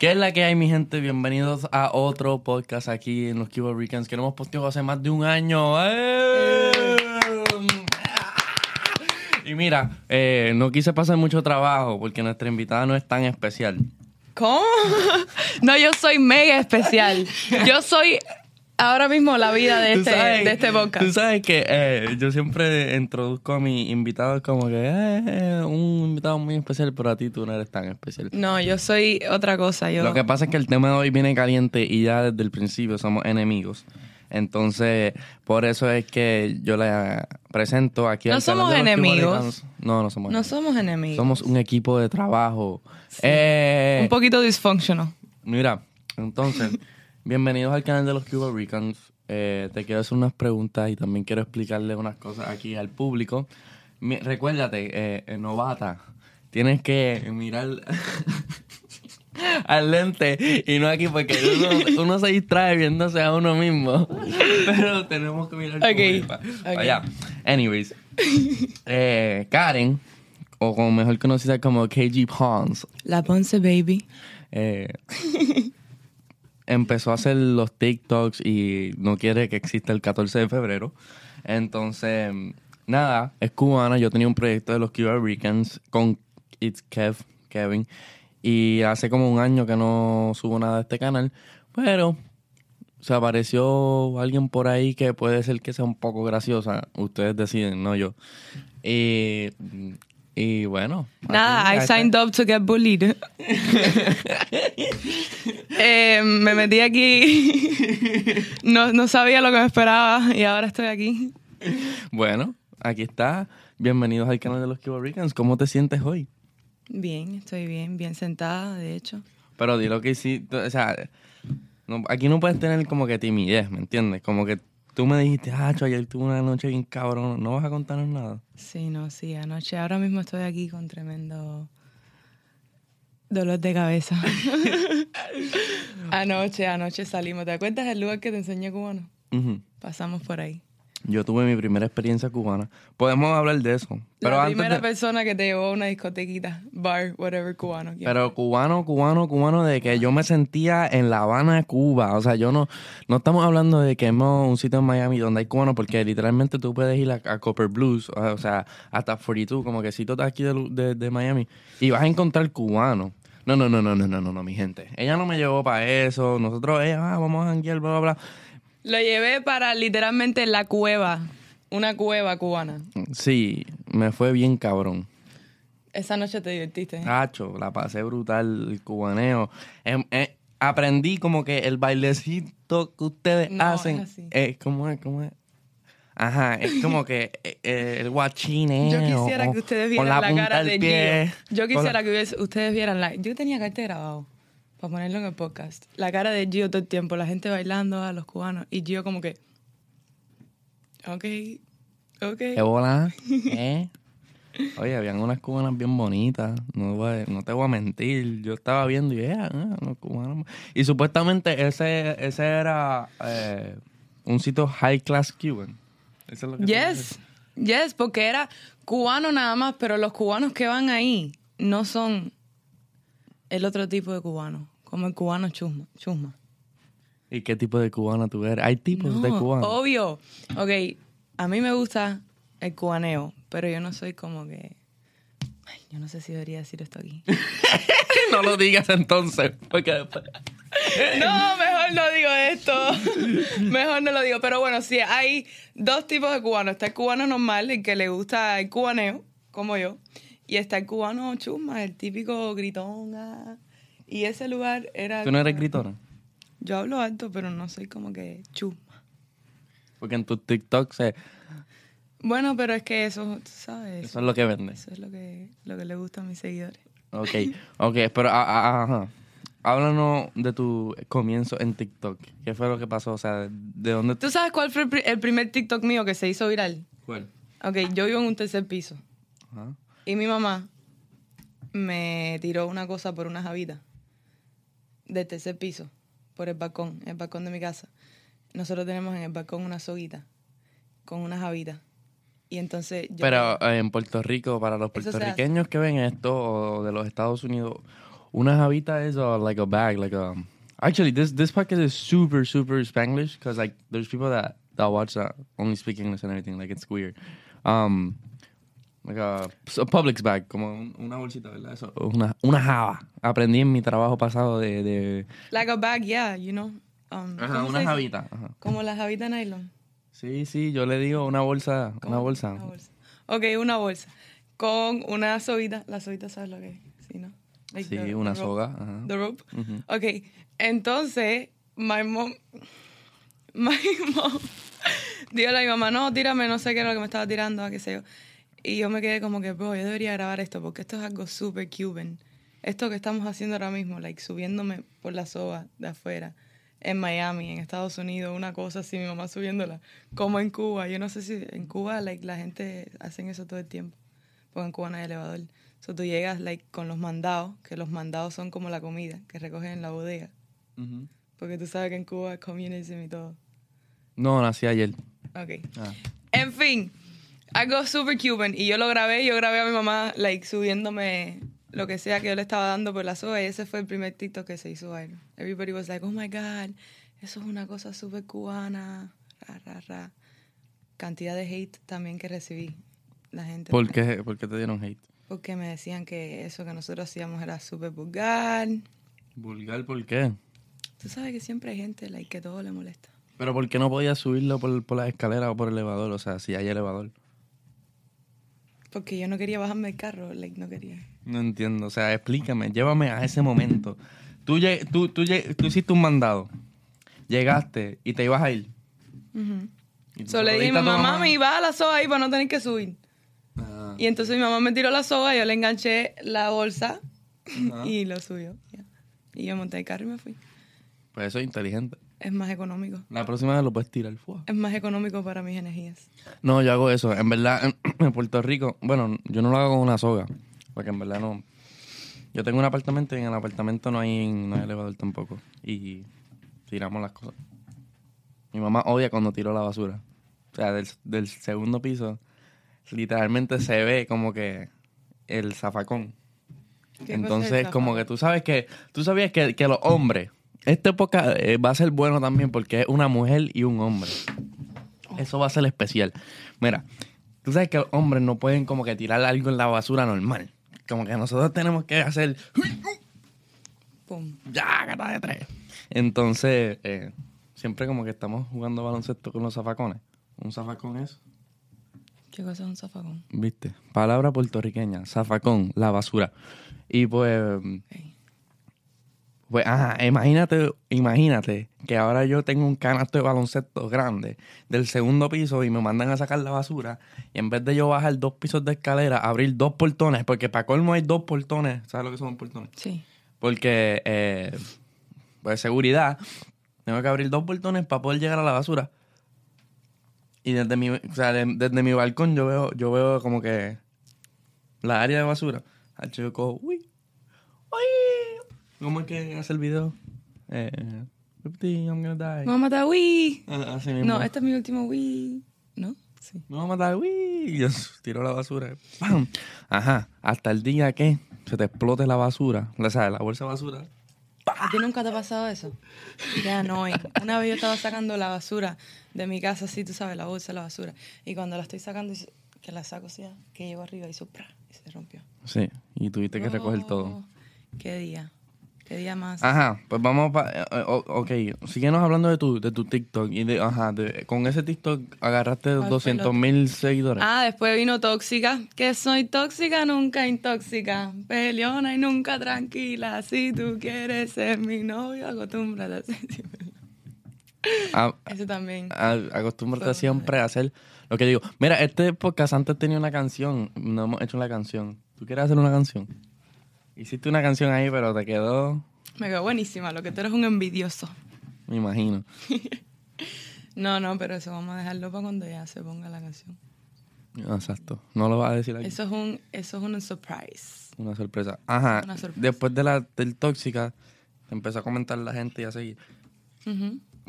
¿Qué es la que hay, mi gente? Bienvenidos a otro podcast aquí en los Cuba Ricans que no hemos posteado hace más de un año. ¡Eh! Y mira, eh, no quise pasar mucho trabajo porque nuestra invitada no es tan especial. ¿Cómo? No, yo soy mega especial. Yo soy ahora mismo la vida de este, sabes- de este podcast. Tú sabes que eh, yo siempre introduzco a mis invitados como que eh, eh, un invitado muy especial, pero a ti tú no eres tan especial. No, yo soy otra cosa. Yo, Lo que pasa es que el tema de hoy viene caliente y ya desde el principio somos enemigos. Entonces, por eso es que yo la presento aquí No al somos enemigos. No, no somos no enemigos. somos enemigos. Somos un equipo de trabajo. Eh, un poquito disfunctional. Mira, entonces, bienvenidos al canal de los Cuba Ricans. Eh, te quiero hacer unas preguntas y también quiero explicarle unas cosas aquí al público. Mi- recuérdate, eh, eh, novata, tienes que mirar al lente y no aquí porque uno, uno se distrae viéndose a uno mismo. Pero tenemos que mirar Ok, para ok. allá. Anyways, eh, Karen, o como mejor conocida como KG Pons, La Ponce Baby. eh, empezó a hacer los TikToks y no quiere que exista el 14 de febrero. Entonces, nada, es cubana. Yo tenía un proyecto de los Cuba Ricans con It's Kev, Kevin. Y hace como un año que no subo nada de este canal. Pero se apareció alguien por ahí que puede ser que sea un poco graciosa. Ustedes deciden, no yo. Y, y bueno. Nada, I signed up to get bullied. Eh, me metí aquí. no, no sabía lo que me esperaba y ahora estoy aquí. Bueno, aquí está. Bienvenidos al canal de los Cuba Ricans. ¿Cómo te sientes hoy? Bien, estoy bien, bien sentada, de hecho. Pero di lo que hiciste. O sea, no- aquí no puedes tener como que timidez, ¿me entiendes? Como que tú me dijiste, ah, cho, ayer tuve una noche bien cabrón. No vas a contarnos nada. Sí, no, sí, anoche. Ahora mismo estoy aquí con tremendo dolor de cabeza. anoche, anoche salimos. ¿Te acuerdas del lugar que te enseñé cubano? Pasamos por ahí. Yo tuve mi primera experiencia cubana. Podemos hablar de eso. Pero la antes primera de- persona que te llevó a una discotequita, bar, whatever, cubano. ¿quién Pero cubano, cubano, cubano, de que yo me sentía en La Habana, Cuba. O sea, yo no, no estamos hablando de que hemos un sitio en Miami donde hay cubanos, porque literalmente tú puedes ir a, a Copper Blues, o sea, hasta 42, como que sitios de aquí de, de, de Miami, y vas a encontrar cubanos. No, no, no, no, no, no, no, no, mi gente. Ella no me llevó para eso. Nosotros, ella, ah, vamos a janguear, bla, bla, bla. Lo llevé para literalmente la cueva, una cueva cubana. Sí, me fue bien cabrón. Esa noche te divertiste. Cacho, la pasé brutal, el cubaneo. Em, eh, aprendí como que el bailecito que ustedes No, hacen. es así. eh, ¿Cómo es? ¿Cómo es? Ajá, es como que eh, eh, el guachineo. Yo quisiera que ustedes vieran la, punta cara de pie, Gio. Yo quisiera la- que ustedes vieran la... Yo tenía que haberte grabado para ponerlo en el podcast. La cara de Gio todo el tiempo, la gente bailando a los cubanos y Gio como que... Ok, ok. ¿Qué bola? ¿Eh? Oye, habían unas cubanas bien bonitas. No, voy no te voy a mentir. Yo estaba viendo y ah, ah, los cubanos. Y supuestamente ese, ese era eh, un sitio high class cuban. Eso es lo que. Yes, yes, porque era cubano nada más, pero los cubanos que van ahí no son el otro tipo de cubano, como el cubano chusma. chusma. ¿Y qué tipo de cubana tú eres? Hay tipos de No, cubanos. Obvio. Ok, a mí me gusta el cubaneo, pero yo no soy como que... Ay, yo no sé si debería decir esto aquí. no lo digas entonces, porque después... No, mejor no digo esto. Mejor no lo digo. Pero bueno, sí, hay dos tipos de cubanos. Está el cubano normal, el que le gusta el cubaneo, como yo. Y está el cubano chusma, el típico gritón. ah. Y ese lugar era... ¿Tú no eres gritona? Yo hablo alto, pero no soy como que chusma. Porque en tus TikToks eh, Bueno, pero es que eso, tú ¿sabes? eso es lo que vendes. Eso es lo que, lo que le gusta a mis seguidores. Ok, ok, pero ah, ah, ajá. Háblanos de tu comienzo en TikTok. ¿Qué fue lo que pasó? O sea, ¿de dónde ¿Tú sabes cuál fue el, pri- el primer TikTok mío que se hizo viral? ¿Cuál? Ok, yo vivo en un tercer piso. Ajá. Y mi mamá me tiró una cosa por una javita del tercer piso, por el balcón, el balcón de mi casa. Nosotros tenemos en el balcón una soguita con una javita. Y entonces yo... Pero eh, en Puerto Rico, para los puertorriqueños que ven esto, o de los Estados Unidos, Una javita is uh, like a bag, like a. Actually, this this podcast is super super Spanglish because like there's people that that watch that only speak English and everything. Like it's weird. Um, like a, a Publix bag, como un- una bolsita, ¿verdad? Eso, una una java. Aprendí en mi trabajo pasado de, de Like a bag, yeah, you know. Um, ajá, ¿cómo se una javita. Ajá. Como la javita nylon. Sí, sí, yo le digo una bolsa, una ¿Cómo? bolsa. Una bolsa. Ok, una bolsa. Con una soguita. La soguita, ¿sabes lo que es? Sí, ¿no? Like Sí, the- una the soga. Ajá. The rope. Ujú. Ok, entonces, my mom. My mom. Dígale a mi mamá, no, tírame, no sé qué era lo que me estaba tirando, a qué sé yo. Y yo me quedé como que, bro, yo debería grabar esto porque esto es algo súper Cuban. Esto que estamos haciendo ahora mismo, like subiéndome por la soga de afuera, en Miami, en Estados Unidos, una cosa así, mi mamá subiéndola, como en Cuba. Yo no sé si en Cuba, like, la gente hacen eso todo el tiempo, porque en Cuba no hay elevador. So tú llegas, like, con los mandados, que los mandados son como la comida que recogen en la bodega. Ujú. Porque tú sabes que en Cuba es communism y todo. No, nací ayer. Ok. Ah. En fin, algo super Cuban. Y yo lo grabé, yo grabé a mi mamá, like, subiéndome lo que sea que yo le estaba dando por la soga. Y ese fue el primer TikTok que se hizo viral. Everybody was like, oh my God, eso es una cosa super cubana. Ra, ra, ra. Cantidad de hate también que recibí. La gente. ¿Por qué, por qué te dieron hate? Porque me decían que eso que nosotros hacíamos era súper vulgar. Vulgar, ¿por qué? Tú sabes que siempre hay gente like, que todo le molesta. Pero ¿por qué no podías subirlo por, por la escalera o por el elevador? O sea, si hay elevador. Porque yo no quería bajarme del carro, like, no quería. No entiendo. O sea, explícame, llévame a ese momento. Tú, tú, tú, tú hiciste un mandado. Llegaste y te ibas a ir. Ujú. Y tú So se le dije, a tu mamá, mami, baja la soga ahí para no tener que subir. Ah, Y entonces mi mamá me tiró la soga, yo le enganché la bolsa y lo subió. Y yo monté el carro y me fui. Pues eso es inteligente. Es más económico. La próxima vez lo puedes tirar. ¡fua! Es más económico para mis energías. No, yo hago eso. En verdad, en, Puerto Rico, bueno, yo no lo hago con una soga. Porque en verdad no. Yo tengo un apartamento y en el apartamento no hay, no hay elevador tampoco. Y tiramos las cosas. Mi mamá odia cuando tiro la basura. O sea, del, del segundo piso, literalmente se ve como que el zafacón. ¿Qué cosa es Entonces, como que tú sabes que, tú sabías que, que los hombres, esta época eh, va a ser bueno también porque es una mujer y un hombre. Eso va a ser especial. Mira, tú sabes que los hombres no pueden como que tirar algo en la basura normal. Como que nosotros tenemos que hacer Pum. ya, gata de tres. Entonces, eh, siempre como que estamos jugando baloncesto con los zafacones. Un zafacón es, ¿Qué cosa es un zafacón? ¿viste? Palabra puertorriqueña, zafacón, la basura. Y pues. Pues, ajá, imagínate, imagínate que ahora yo tengo un canasto de baloncesto grande del segundo piso y me mandan a sacar la basura. Y en vez de yo bajar dos pisos de escalera, abrir dos portones, porque para colmo hay dos portones. ¿Sabes lo que son portones? Sí. Porque, eh, pues seguridad, tengo que abrir dos portones para poder llegar a la basura. Y desde mi, o sea, de- desde mi balcón yo veo, yo veo como que la área de basura. Al yo cojo, uy, uy. ¿Cómo es que hace el video? Eh, "Fifty, I'm gonna die. Me voy a matar, Wii. Ah, Así mismo. No, este es mi último Wii. ¿No? Sí. Me voy a matar, uy. Y yo tiro la basura. ¡Pam! Ajá. Hasta el día que se te explote la basura. O sea, la bolsa de basura. ¿A ti nunca te ha pasado eso? Ya no. Una vez yo estaba sacando la basura de mi casa, así, tú sabes, la bolsa de la basura. Y cuando la estoy sacando, hizo- que la saco así, que llego arriba, hizo ¡pra! y se rompió. Sí. Y tuviste que recoger todo. Oh, ¿Qué día? ¿Qué día más? Ajá, pues vamos pa, eh, eh, ok, síguenos hablando de tu, de tu TikTok y de, ajá, de, con ese TikTok agarraste fue el 200 mil seguidores. Ah, después vino tóxica, que soy tóxica, nunca intóxica, peleona y nunca tranquila. Si tú quieres ser mi novio, acostúmbrate a ser siempre- A- Ese también. a- acostúmbrate siempre a hacer lo que digo. Mira, este podcast antes tenía una canción, no hemos hecho la canción. ¿Tú quieres hacer una canción? Hiciste una canción ahí, pero te quedó, Me quedó buenísima, lo que tú eres un envidioso. me imagino. No, no, pero eso vamos a dejarlo para cuando ya se ponga la canción. Exacto. No lo vas a decir aquí. Eso es un, eso es un surprise. Una sorpresa. Ajá. Una sorpresa. Después de la del tóxica, te empezó a comentar la gente y a seguir.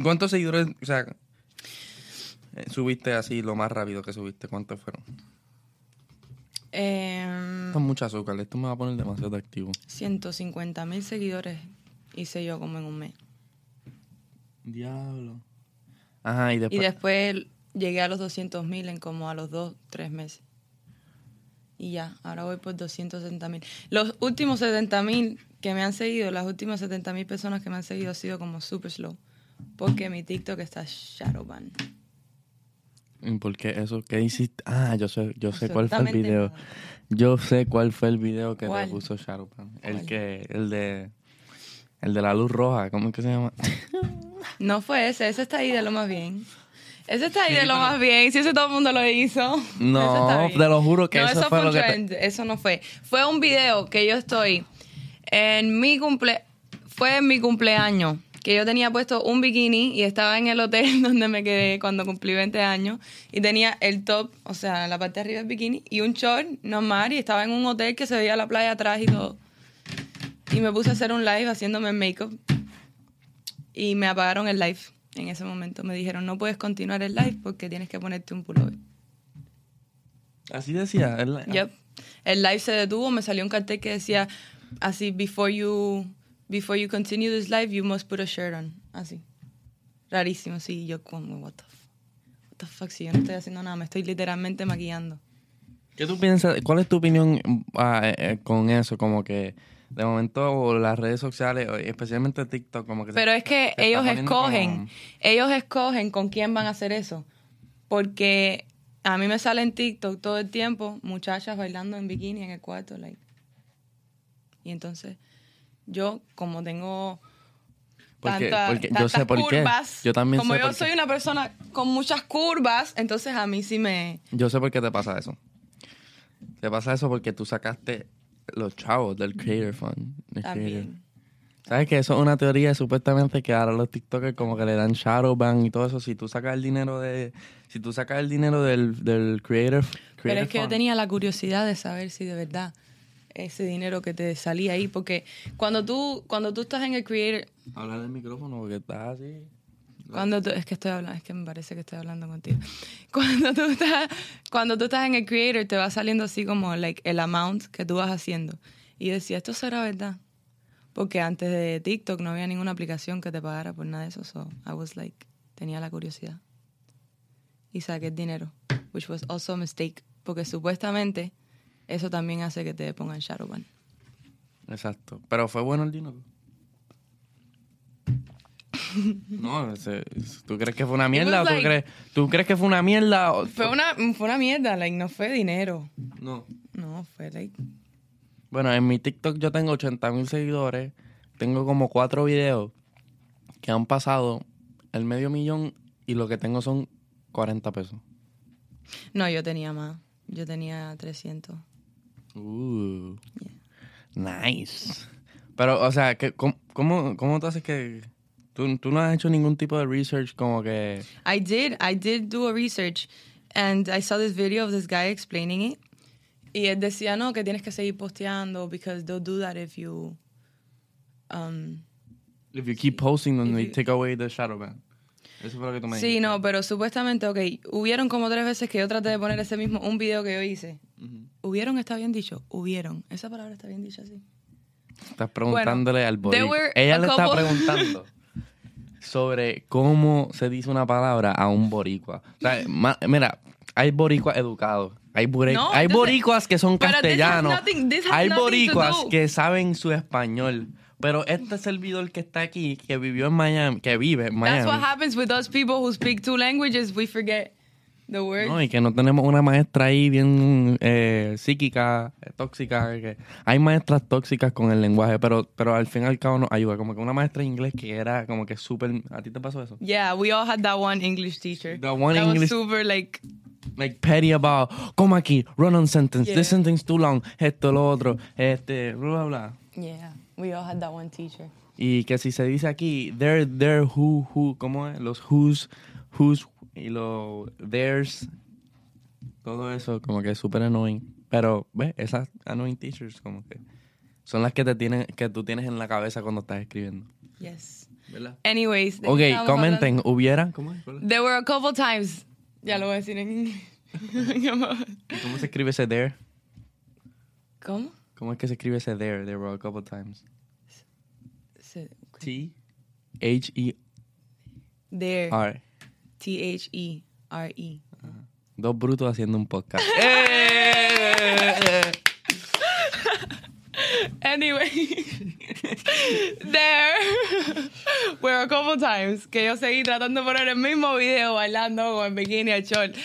¿Cuántos seguidores, o sea, eh, subiste así lo más rápido que subiste? ¿Cuántos fueron? Eh, Esto es mucho azúcar. Esto me va a poner demasiado activo. 150 mil seguidores hice yo como en un mes. Diablo. Ajá, y Y después... después llegué a los 200 mil en como a los dos, tres meses. Y ya, ahora voy por 270 mil. Los últimos 70 mil que me han seguido, las últimas 70 mil personas que me han seguido ha sido como super slow. Porque mi TikTok está shadowban. ¿Y ¿Por qué eso? ¿Qué hiciste? Ah, yo sé, yo sé cuál fue el video. nada. Yo sé cuál fue el video que ¿Cuál? te puso Shadowpan. El que, el de, el de la luz roja, ¿cómo es que se llama? No fue ese, ese está ahí de lo más bien. Ese está ahí de lo más bien. Si ese todo el mundo lo hizo. No, te lo juro que no, eso fue lo que te- Eso no fue. Fue un video que yo estoy en mi cumple... Fue en mi cumpleaños. Que yo tenía puesto un bikini y estaba en el hotel donde me quedé cuando cumplí 20 años. Y tenía el top, o sea, la parte de arriba del bikini y un short normal. Y estaba en un hotel que se veía la playa atrás y todo. Y me puse a hacer un live haciéndome make-up y me apagaron el live en ese momento. Me dijeron, no puedes continuar el live porque tienes que ponerte un pullover. Así decía. el- Yep. El live se detuvo, me salió un cartel que decía así, before you, before you continue this live, you must put a shirt on. Así. Rarísimo, sí. Yo como, what the, what the fuck, si yo no estoy haciendo nada, me estoy literalmente maquillando. ¿Qué tú piensas? ¿Cuál es tu opinión eh, con eso? Como que de momento las redes sociales, especialmente TikTok, como que... se- Pero es que se ellos escogen, como- ellos escogen con quién van a hacer eso. Porque a mí me sale en TikTok todo el tiempo muchachas bailando en bikini en el cuarto, like. Y entonces yo como tengo Porque- tanta- porque yo tantas sé por qué. curvas, Yo también como sé yo por qué. soy una persona con muchas curvas, entonces a mí sí me Yo sé por qué te pasa eso. Te pasa eso porque tú sacaste los chavos del Creator Fund. del Creator. también. ¿Sabes que Eso es una teoría supuestamente que ahora los TikTokers como que le dan shadowban y todo eso. Si tú sacas el dinero de... Si tú sacas el dinero del, del Creator, Pero es que yo tenía la curiosidad de saber si de verdad ese dinero que te salía ahí, porque cuando tú, cuando tú estás en el creator, Habla del micrófono porque estás así. Cuando tú, es que estoy hablando, es que me parece que estoy hablando contigo. Cuando tú estás, cuando tú estás en el creator te va saliendo así como like el amount que tú vas haciendo. Y decía, esto será verdad. Porque antes de TikTok no había ninguna aplicación que te pagara por nada de eso. So I was like, tenía la curiosidad. Y saqué el dinero, which was also a mistake. Porque supuestamente eso también hace que te pongan shadowban. Exacto. Pero fue bueno el dinero. No, ese- ¿tú crees que fue una mierda tú like- crees, tú crees que fue una mierda? Fue una, fue una mierda, like, no fue dinero. No. No, fue like, Bueno, en mi TikTok yo tengo 80 mil seguidores. Tengo como cuatro videos que han pasado el medio millón y lo que tengo son 40 pesos. No, yo tenía más. Yo tenía 300. Uh, nice. Pero, o sea, que, ¿cómo, cómo, cómo tú haces que... Tú, tú no has hecho ningún tipo de research como que... I did. I did do a research. And I saw this video of this guy explaining it. Y él decía, no, que tienes que seguir posteando because they'll do that if you... Um, If you keep posting them, If they you- take away the shadow ban. Eso fue lo que tú me sí, dijiste. no, pero supuestamente, ok, hubieron como tres veces que yo traté de poner ese mismo, un video que yo hice. Ujú. ¿Hubieron está bien dicho? Hubieron. Esa palabra está bien dicha así. Estás preguntándole al were Ella le está couple- preguntando sobre cómo se dice una palabra a un boricua. O sea, ma- mira, hay boricuas educados. Hay, bore- No, hay this is- boricuas que son castellanos. nothing- hay boricuas que saben su español. Pero este servidor que está aquí, que vivió en Miami, que vive en That's what Miami. happens with those people who speak two languages. We forget the words. No, y que no tenemos una maestra ahí bien eh, psíquica, tóxica. Que hay maestras tóxicas con el lenguaje, pero, pero al fin y al cabo nos ayuda. Como que una maestra de inglés que era como que súper... ¿A ti te pasó eso? Yeah, we all had that one English teacher. The one that English- was super like Like petty about, como aquí, run on sentence, Yeah. this sentence too long, esto, lo otro, este, bla, bla, bla. yeah, we all had that one teacher. Y que si se dice aquí, there, there, who, who, ¿cómo es? Los who's, who's y los theirs, todo eso como que es súper annoying. Pero, ¿ves? Esas annoying teachers como que son las que te tienen, que tú tienes en la cabeza cuando estás escribiendo. Yes. ¿Verdad? Anyways, ¿de qué Ok, comenten, hablando? ¿hubiera? ¿Cómo es? There were a couple times. Ya lo voy a decir en inglés. ¿Y ¿Cómo se escribe ese there? ¿Cómo? ¿Cómo es que se escribe ese there? There were a couple times. T H E There. R. T-H-E-R-E. Dos brutos haciendo un podcast. Anyway, there were a couple times que yo seguí tratando de poner el mismo video bailando con el bikini al short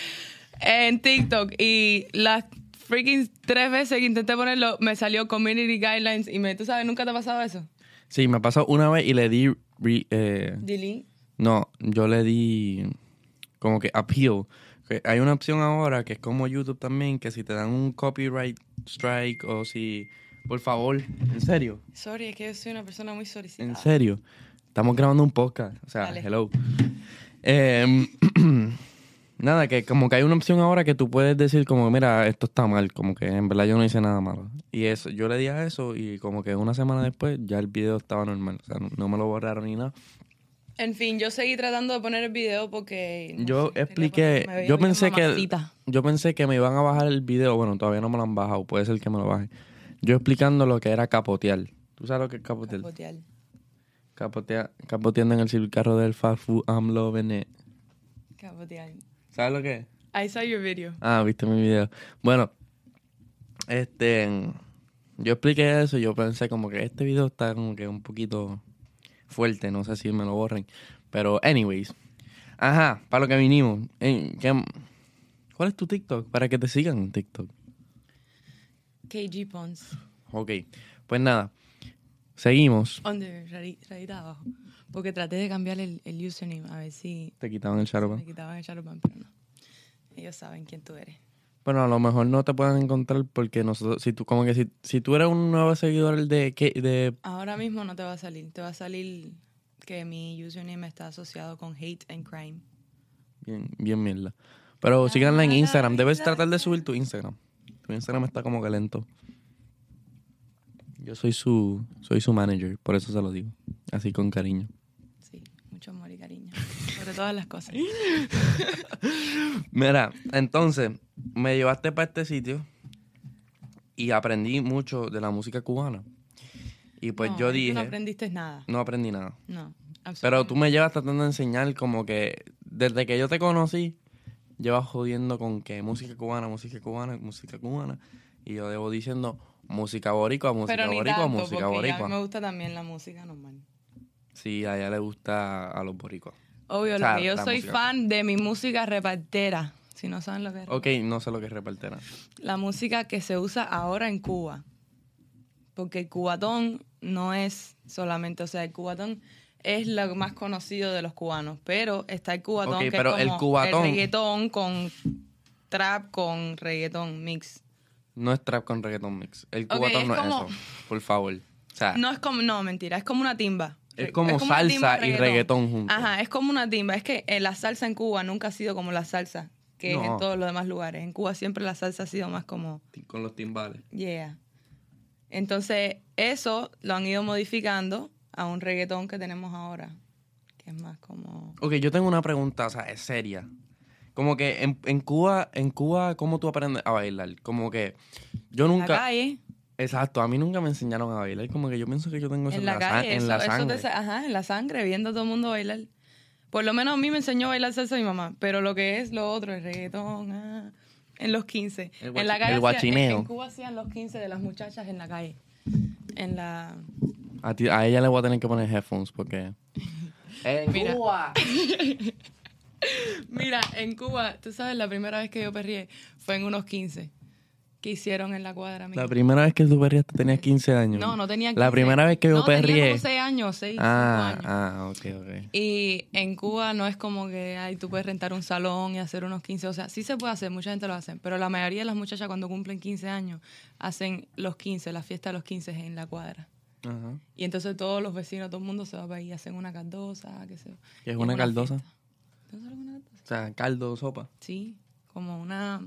en TikTok y las freaking tres veces que intenté ponerlo me salió community guidelines y me, tú sabes, nunca te ha pasado eso. Sí, me pasó una vez y le di. re- eh, Delete. no, yo le di como que appeal. Que hay una opción ahora que es como YouTube también, que si te dan un copyright strike o si. Por favor, en serio, Sorry, es que yo soy una persona muy solicitada. en serio. Estamos grabando un podcast. O sea, Dale. hello. Eh, nada, que como que hay una opción ahora que tú puedes decir como, mira, esto está mal, como que en verdad yo no hice nada malo. Y eso, yo le di a eso y como que una semana después ya el video estaba normal. O sea, no, no me lo borraron ni nada. En fin, yo seguí tratando de poner el video porque... no Yo sé, expliqué, poner- yo pensé que yo pensé que me iban a bajar el video, bueno, todavía no me lo han bajado, puede ser que me lo baje. Yo explicando lo que era capotear. ¿Tú sabes lo que es capotear? Capotear. Capotea- capoteando en el carro del fast food, I'm loving it. Capotear. ¿Sabes lo que es? I saw your video. Ah, viste mi video. Bueno, este, yo expliqué eso y yo pensé como que este video está como que un poquito fuerte, no sé si me lo borren. Pero, anyways. Ajá, para lo que vinimos. Eh, ¿qué- ¿Cuál es tu TikTok? Para que te sigan en TikTok. KG Pons. Ok, pues nada. Seguimos. Under, radita abajo. Porque traté de cambiar el, el username a ver si Te quitaban el me Shadowban. quitaban el Shadowban, pero no. Ellos saben quién tú eres. Bueno, a lo mejor no te pueden encontrar porque nosotros, si tú, como que si, si tú eres un nuevo seguidor de, de Ahora mismo no te va a salir. Te va a salir que mi username está asociado con hate and crime. Bien, bien mierda. Pero síganla en Instagram. Debes tratar de subir tu Instagram. Tu Instagram está como que lento. Yo soy su, soy su manager, por eso se lo digo. Así con cariño. Sí, mucho amor y cariño. Sobre todas las cosas. Mira, entonces, me llevaste para este sitio y aprendí mucho de la música cubana. Y pues No, yo dije, No aprendiste nada. no aprendí nada. No. Pero tú me llevas tratando de enseñar como que desde que yo te conocí, llevas jodiendo con que música cubana, música cubana, música cubana. Y yo debo diciendo música boricua, música Pero boricua, tanto, música porque a mí boricua. me gusta también la música normal. Sí, a ella le gusta a los boricuas. Obvio, O sea, lo que yo soy música. fan de mi música repartera. Si no saben lo que es. Ok, no sé lo que es repartera. La música que se usa ahora en Cuba. Porque el cubatón no es solamente, o sea, el cubatón es lo más conocido de los cubanos, pero está el cubatón Ok, que pero es el como cubatón- el reggaetón con trap con reggaetón mix. No es trap con reggaeton mix. El cubatón es no como- es eso. Por favor. O sea, No es como, no, mentira, es como una timba. Es como salsa y reggaetón juntos. Ajá, es como una timba. Es que eh, la salsa en Cuba nunca ha sido como la salsa que es en todos los demás lugares. En Cuba siempre la salsa ha sido más como, con los timbales. yeah. Entonces, eso lo han ido modificando a un reggaetón que tenemos ahora, que es más como... Ok, yo tengo una pregunta, o sea, es seria. Como que en, en Cuba, en Cuba, ¿cómo tú aprendes a bailar? Como que yo En la nunca... calle, Exacto, a mí nunca me enseñaron a bailar. Como que yo pienso que yo tengo eso en la sa- calle, en eso, la eso sangre. te ajá, en la sangre, viendo a todo el mundo bailar. Por lo menos a mí me enseñó a bailar salsa mi mamá, pero lo que es lo otro, el reggaetón, ah, en los 15. El en la calle el hacía- guachineo. En, Cuba hacían los 15 de las muchachas en la calle. En la... A, ti- a ella le voy a tener que poner headphones porque... En. Cuba. Mira, en Cuba, tú sabes, la primera vez que yo perrié fue en unos 15 que hicieron en la cuadra. La primera vez que tú perriaste tenías 15 años. No, no tenía 15. La primera vez que yo no, Tenía perrié... como 6 años, 6, Ah, años. ah, ok, ok. Y en Cuba no es como que ay, tú puedes rentar un salón y hacer unos 15. O sea, sí se puede hacer, mucha gente lo hace. Pero la mayoría de las muchachas cuando cumplen 15 años hacen los 15, la fiesta de los 15 en la cuadra. Ajá. Y entonces todos los vecinos, todo el mundo se va para ahí, hacen una caldosa, qué sé yo. ¿Qué es Y una caldosa? fiesta. ¿Tú no sabes? O sea, caldo, sopa. Sí, como una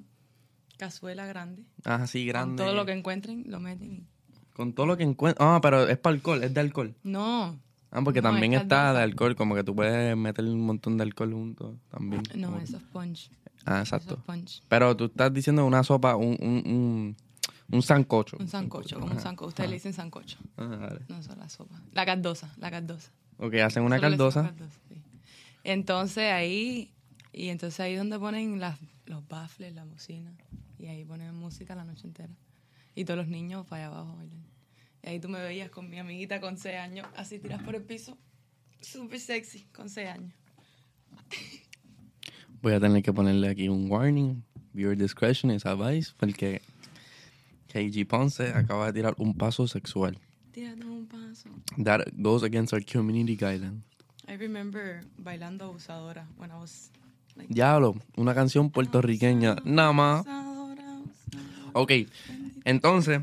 cazuela grande. Ah, sí, Con grande. todo lo que encuentren, lo meten. Con todo lo que encuentro. Ah, pero es para alcohol, es de alcohol. No, Ah, porque No, también es está de alcohol, como que tú puedes meter un montón de alcohol junto también. no, Como- eso es punch. Ah, Eso exacto. es punch. Pero tú estás diciendo una sopa, un, un, un- Un sancocho. Un sancocho, como un sancocho. Ustedes ajá. le dicen sancocho. Ajá, dale. No, eso es la sopa. La caldosa, la caldosa. Ok, hacen una Solo caldosa. caldosa, sí. Entonces ahí, y entonces ahí es donde ponen las, los baffles, la bocina. Y ahí ponen música la noche entera. Y todos los niños para allá abajo bailan. Y ahí tú me veías con mi amiguita con 6 años, así tiras por el piso. Súper sexy, con 6 años. Voy a tener que ponerle aquí un warning. Viewer discretion is advice. Porque KG Ponce acaba de tirar un paso sexual. Tírate un paso. That goes against our community guidelines. I remember bailando abusadora when I was like... Diablo, una canción puertorriqueña. Nada más. Ok, entonces,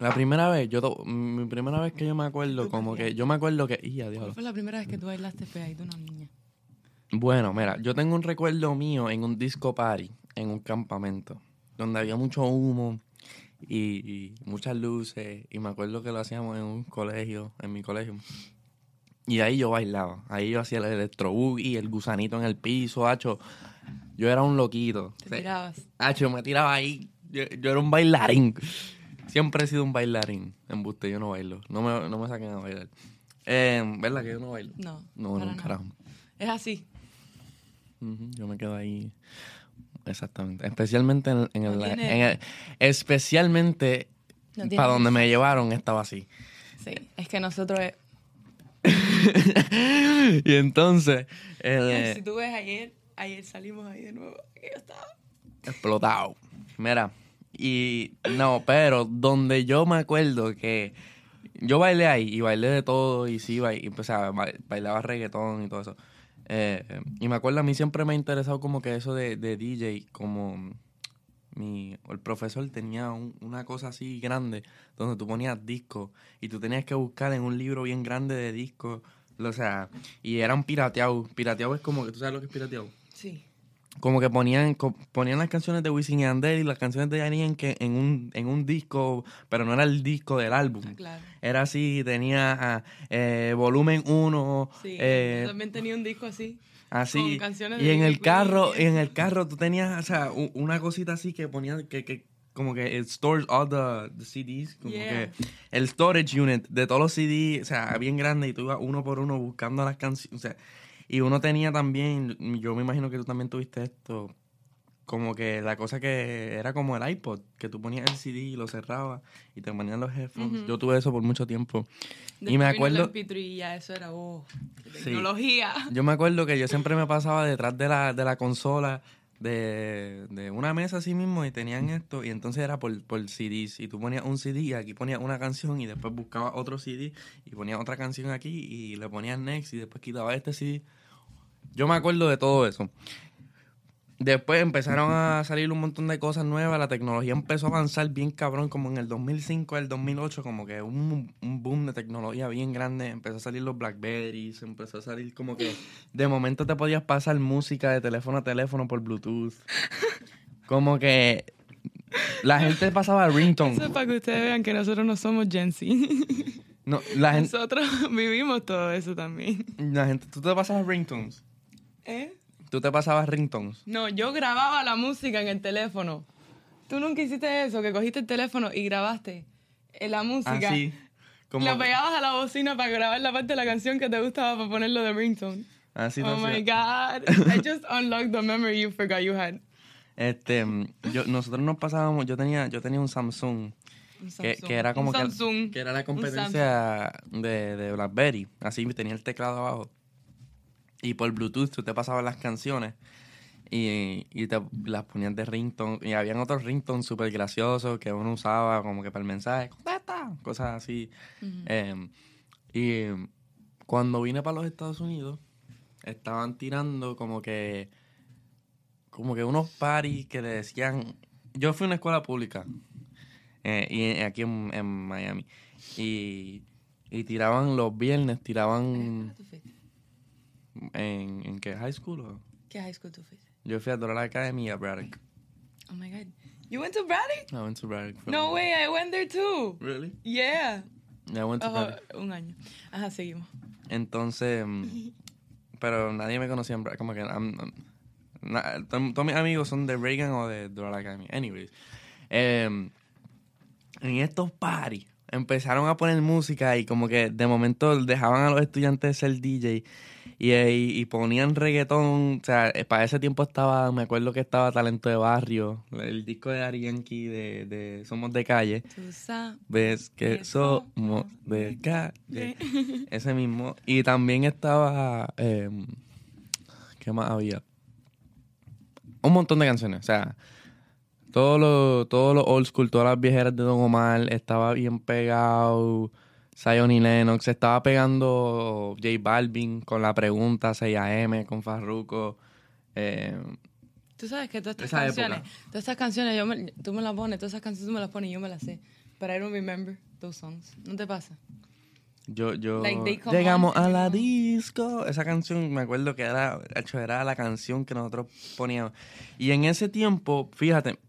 la primera vez, yo to- mi primera vez que yo me acuerdo, como que yo me acuerdo que. ¡Ya, ¿Cuál fue la primera vez que tú bailaste pegadito a una niña? Bueno, mira, yo tengo un recuerdo mío en un disco party, en un campamento, donde había mucho humo y, y muchas luces, y me acuerdo que lo hacíamos en un colegio, en mi colegio. Y ahí yo bailaba, ahí yo hacía el electro boogie, el gusanito en el piso, hacho. Yo era un loquito. Te tirabas. Hacho, me tiraba ahí. Yo, yo era un bailarín. Siempre he sido un bailarín. Embuste, yo no bailo. No me, no me saquen a bailar. Eh, ¿Verdad que yo no bailo? No. No, no, carajo. Es así. Yo me quedo ahí. Exactamente. Especialmente en, en el, No tiene- en el- Especialmente No para donde me llevaron estaba así. Sí. Es que nosotros... y entonces, eh, si tú ves ayer, ayer salimos ahí de nuevo. Yo estaba... explotado. Mira, y no, pero donde yo me acuerdo que yo bailé ahí y bailé de todo y sí, ba- y, pues, o sea, ba- bailaba reggaetón y todo eso. Eh, y me acuerdo, a mí siempre me ha interesado como que eso de, de DJ, como mi, el profesor tenía un- una cosa así grande donde tú ponías discos y tú tenías que buscar en un libro bien grande de discos, o sea, y eran pirateados. Pirateado es como que, ¿tú sabes lo que es pirateado? Sí. como que ponían ponían las canciones de Wisin y Yandel y las canciones de Yanni en que en un en un disco pero no era el disco del álbum Ah, claro. era así tenía ah, eh, volumen 1 Sí. eh, yo también tenía un disco así. Así y en el carro en el carro tú tenías o sea una cosita así que ponían que, que como que it stores all the, the CDs como Yeah. que el storage unit de todos los CDs o sea bien grande y tú ibas uno por uno buscando las canciones o sea y uno tenía también yo me imagino que tú también tuviste esto como que la cosa que era como el iPod, que tú ponías el CD y lo cerrabas y te ponían los headphones. Yo tuve eso por mucho tiempo. y me vino acuerdo, MP3 y ya eso era, oh, Sí. tecnología. yo me acuerdo que yo siempre me pasaba detrás de la, de la consola de, de una mesa así mismo y tenían esto y entonces era por, por CDs y tú ponías un CD y aquí ponías una canción y después buscabas otro CD y ponías otra canción aquí y le ponías next y después quitabas este CD. Yo me acuerdo de todo eso. Después empezaron a salir un montón de cosas nuevas, la tecnología empezó a avanzar bien cabrón, como en el 2005, el 2008, como que un, un boom de tecnología bien grande, empezó a salir los Blackberries, empezó a salir como que de momento te podías pasar música de teléfono a teléfono por Bluetooth. Como que la gente pasaba ringtone. Eso es para que ustedes vean que nosotros no somos Gen Z. No, la gente, Nosotros vivimos todo eso también. la gente, tú te pasabas ringtones. ¿Eh? Tú te pasabas ringtones. No, yo grababa la música en el teléfono. ¿Tú nunca hiciste eso? Que cogiste el teléfono y grabaste eh, la música. Así. Como, Lo pegabas a la bocina para grabar la parte de la canción que te gustaba para ponerlo de ringtone. así oh lo my hacía. God. I just unlocked the memory you forgot you had. Este, yo, nosotros nos pasábamos, yo tenía, yo tenía un Samsung, Un que, Samsung. que era como que, que era la competencia de, de BlackBerry. Así tenía el teclado abajo. Y por Bluetooth tú te pasabas las canciones y, y te las ponías de ringtone. Y habían otros ringtones súper graciosos que uno usaba como que para el mensaje, contesta, cosas así. Eh, y cuando vine para los Estados Unidos, estaban tirando como que como que unos paris que le decían yo fui a una escuela pública eh, y aquí en, en Miami y, y tiraban los viernes ¿Qué tiraban? En, en qué high school o? ¿Qué high school tú fuiste? yo fui a Doral Academy y a Braddock Oh my God. You went to Braddock? I went to Braddock No way, I went there too. really Yeah. I went to Oh, Braddock un año. Ajá, seguimos. Entonces, mm, pero nadie me conocía en Bra- como que I'm- I'm- na- to- todos mis amigos son de Reagan o de Doral Academy. Anyways, Eh, en estos parties empezaron a poner música y como que de momento dejaban a los estudiantes ser DJ y, y, y ponían reggaetón. O sea, eh, para ese tiempo estaba, me acuerdo que estaba Talento de Barrio, el disco de Ari Yankee de, de Somos de Calle. Tú sabes. Ves que Que somos de calle. Ese mismo. Y también estaba. eh, ¿Qué más había? Un montón de canciones. O sea, todo lo, todo lo old school, todas las viejeras de Don Omar. Estaba bien pegado. Zion y Lennox. Estaba pegando J Balvin con la pregunta 6am, con Farruko. Eh, Tú sabes que todas estas canciones, época. todas estas canciones, yo me- tú me las pones, todas esas canciones tú me las pones y yo me las sé. Pero I don't remember those songs. ¿No te pasa? Yo, yo. Like, Llegamos on a la disco. Esa canción, me acuerdo que era, era la canción que nosotros poníamos. Y en ese tiempo, fíjate,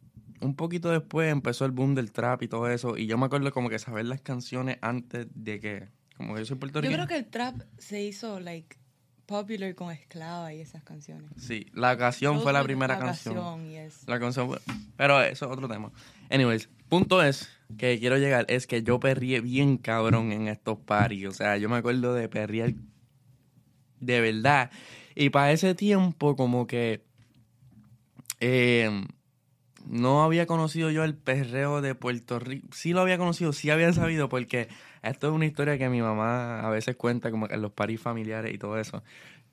un poquito después empezó el boom del trap y todo eso. Y yo me acuerdo como que saber las canciones antes de que. Como que yo soy Yo creo que el trap se hizo, like, popular con Esclava y esas canciones. Sí, la canción fue la primera la canción. canción, yes. La canción fue. Pero eso es otro tema. Anyways, punto es que quiero llegar es que yo perrié bien cabrón en estos parties. O sea, yo me acuerdo de perrear de verdad. Y para ese tiempo, como que eh, no había conocido yo el perreo de Puerto Rico. Sí lo había conocido, sí había sabido, porque esto es una historia que mi mamá a veces cuenta, como en los paris familiares y todo eso.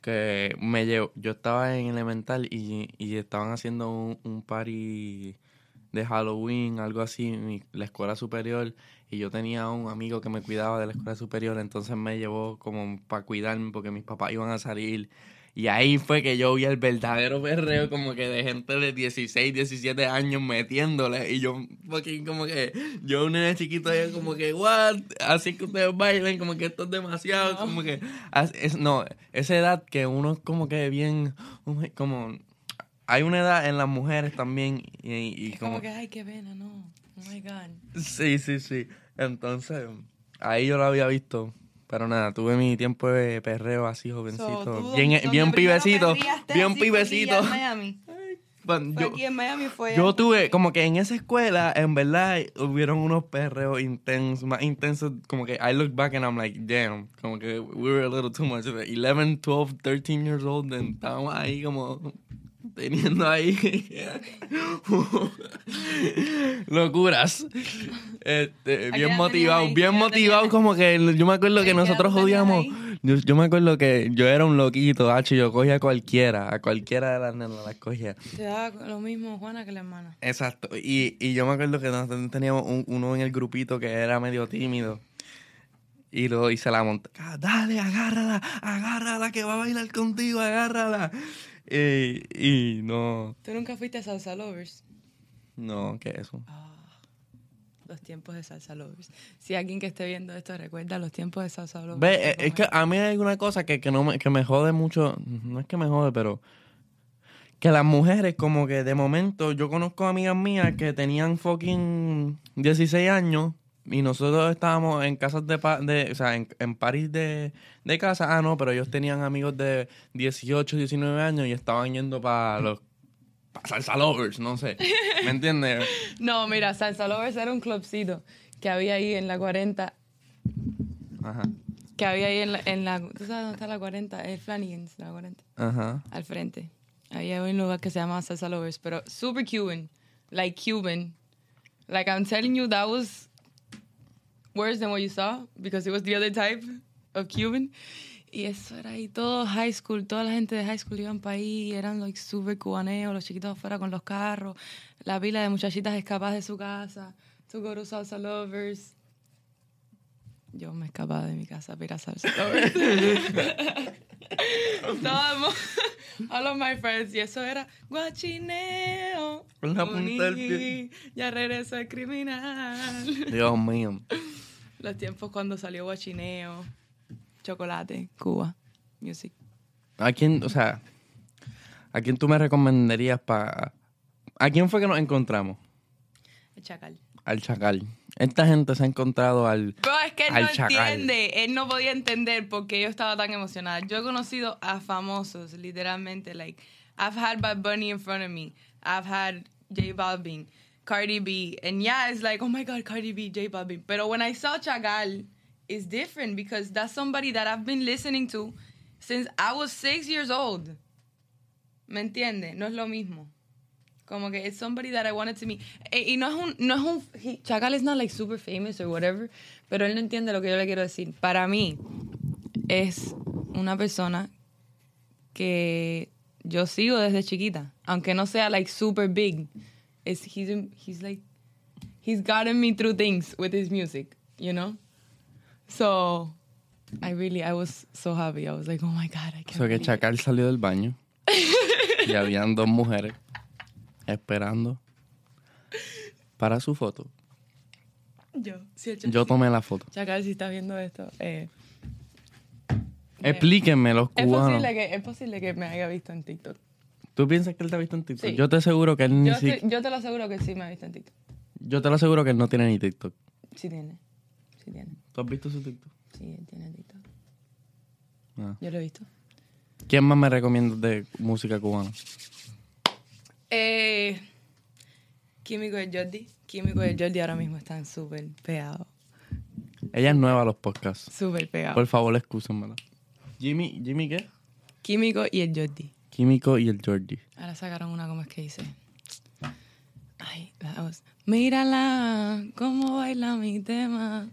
Que me llevo, yo estaba en elemental y, y estaban haciendo un, un party de Halloween, algo así, en la escuela superior, y yo tenía un amigo que me cuidaba de la escuela superior, entonces me llevó como para cuidarme porque mis papás iban a salir. Y ahí fue que yo vi el verdadero perreo como que de gente de 16, 17 años metiéndole. Y yo, fucking como que, yo un nene chiquito ahí como que, what? Así que ustedes bailen, como que esto es demasiado, como que, es, no, esa edad que uno es como que bien, como, hay una edad en las mujeres también y, y Es como, como que, ay, qué pena, no. Oh my God. Sí, sí, sí. Entonces, ahí yo lo había visto. Pero nada, tuve mi tiempo de perreo así, jovencito. So, ¿tú bien bien pibecito. Bien pibecito. en Miami? Bueno, Fue yo, aquí en Miami, fue yo tuve, como que en esa escuela, en verdad, hubieron unos perreos intensos, más intensos. Como que I look back and I'm like, damn. Como que we were a little too much. 11, 12, 13 years old. And estábamos ahí como teniendo ahí locuras. Este, ¿A qué bien motivado, bien ¿Qué edad motivado, como que yo me acuerdo ¿Qué que nosotros odiamos. Yo, yo me acuerdo que yo era un loquito, hacho, yo cogía a cualquiera, a cualquiera de las nenas las cogía. Te daba lo mismo Juana que la hermana. Exacto. Y, y yo me acuerdo que nosotros teníamos un- uno en el grupito que era medio tímido. Y lo hice la monta. "Ah, Dale, agárrala, agárrala, que va a bailar contigo, agárrala. Y, y no, ¿Tú nunca fuiste a Salsa Lovers? no, ¿qué es eso? Ah, los tiempos de Salsa Lovers. Si alguien que esté viendo esto recuerda los tiempos de Salsa Lovers. Ve, eh, es que a mí hay una cosa que, que, no me, que me jode mucho. No es que me jode, pero. Que las mujeres, como que de momento, yo conozco amigas mías que tenían fucking 16 años y nosotros estábamos en casas de. pa- de o sea, en, en París de, de casa. Ah, no, pero ellos tenían amigos de 18, 19 años y estaban yendo para los. Pa salsa lovers, no sé. ¿Me entiendes? No, mira, Salsa Lovers era un clubcito que había ahí en la 40. Ajá. Que había ahí en la, en la. ¿Tú sabes dónde está la 40? El Flanagan's, la 40. Ajá. Al frente. Había un lugar que se llama Salsa Lovers, pero super Cuban. Like Cuban. Like I'm telling you, that was worse than what you saw because it was the other type of Cuban. Y eso era ahí todo high school, toda la gente de high school iban para ahí, eran like super cubaneos, los chiquitos afuera con los carros, la pila de muchachitas escapadas de su casa, to go to Salsa Lovers. Yo me escapaba de mi casa para ir a Salsa Lovers. Estábamos, all of my friends, y eso era guachineo. La punta del pie. Ya regreso el criminal. Dios mío. Los tiempos cuando salió guachineo, chocolate, Cuba, music. ¿A quién, o sea, a quién tú me recomendarías para... ¿A quién fue que nos encontramos? El chacal. Al Chacal. Esta gente se ha encontrado al... Pero es que él no chacal. entiende, él no podía entender por qué yo estaba tan emocionada. Yo he conocido a famosos, literalmente, like, I've had Bad Bunny in front of me, I've had J Balvin, Cardi B. And yeah, it's like, oh my God, Cardi B, J Balvin. But when I saw Chagal, it's different because that's somebody that I've been listening to since I was six years old. ¿Me entiende? No es lo mismo. Como que it's somebody that I wanted to meet. E- y no es un, no es un, he- is not like super famous or whatever, pero él no entiende lo que yo le quiero decir. Para mí, es una persona que yo sigo desde chiquita, aunque no sea like super big. It's, he's, he's like, he's gotten me through things with his music, you know? So, I really, I was so happy. I was like, oh my God, I can't O sea que it. Chacal salió del baño y habían dos mujeres esperando para su foto. Yo, sí, Chacal. Yo tomé la foto. Chacal, si estás viendo esto, eh, Explíquenme los es cubanos. posible, que, es posible que me haya visto en TikTok. ¿Tú piensas que él te ha visto en TikTok? Sí. Yo te aseguro que él ni Yo, si- yo te lo aseguro que sí me ha visto en TikTok. Yo te lo aseguro que él no tiene ni TikTok. Sí tiene. Sí tiene. ¿Tú has visto su TikTok? Sí, él tiene TikTok. Ah. Yo lo he visto. ¿Quién más me recomienda de música cubana? Eh, Químico y Jordi. Químico y Jordi ahora mismo están súper pegados. Ella es nueva a los podcasts. Súper pegados. Por favor, excúsenmela. Jimmy, ¿Jimmy qué? Químico y el Jordi. Químico y el Georgie. Ahora sacaron una, ¿cómo es que dice? Ay, was- Mírala, cómo baila mi tema.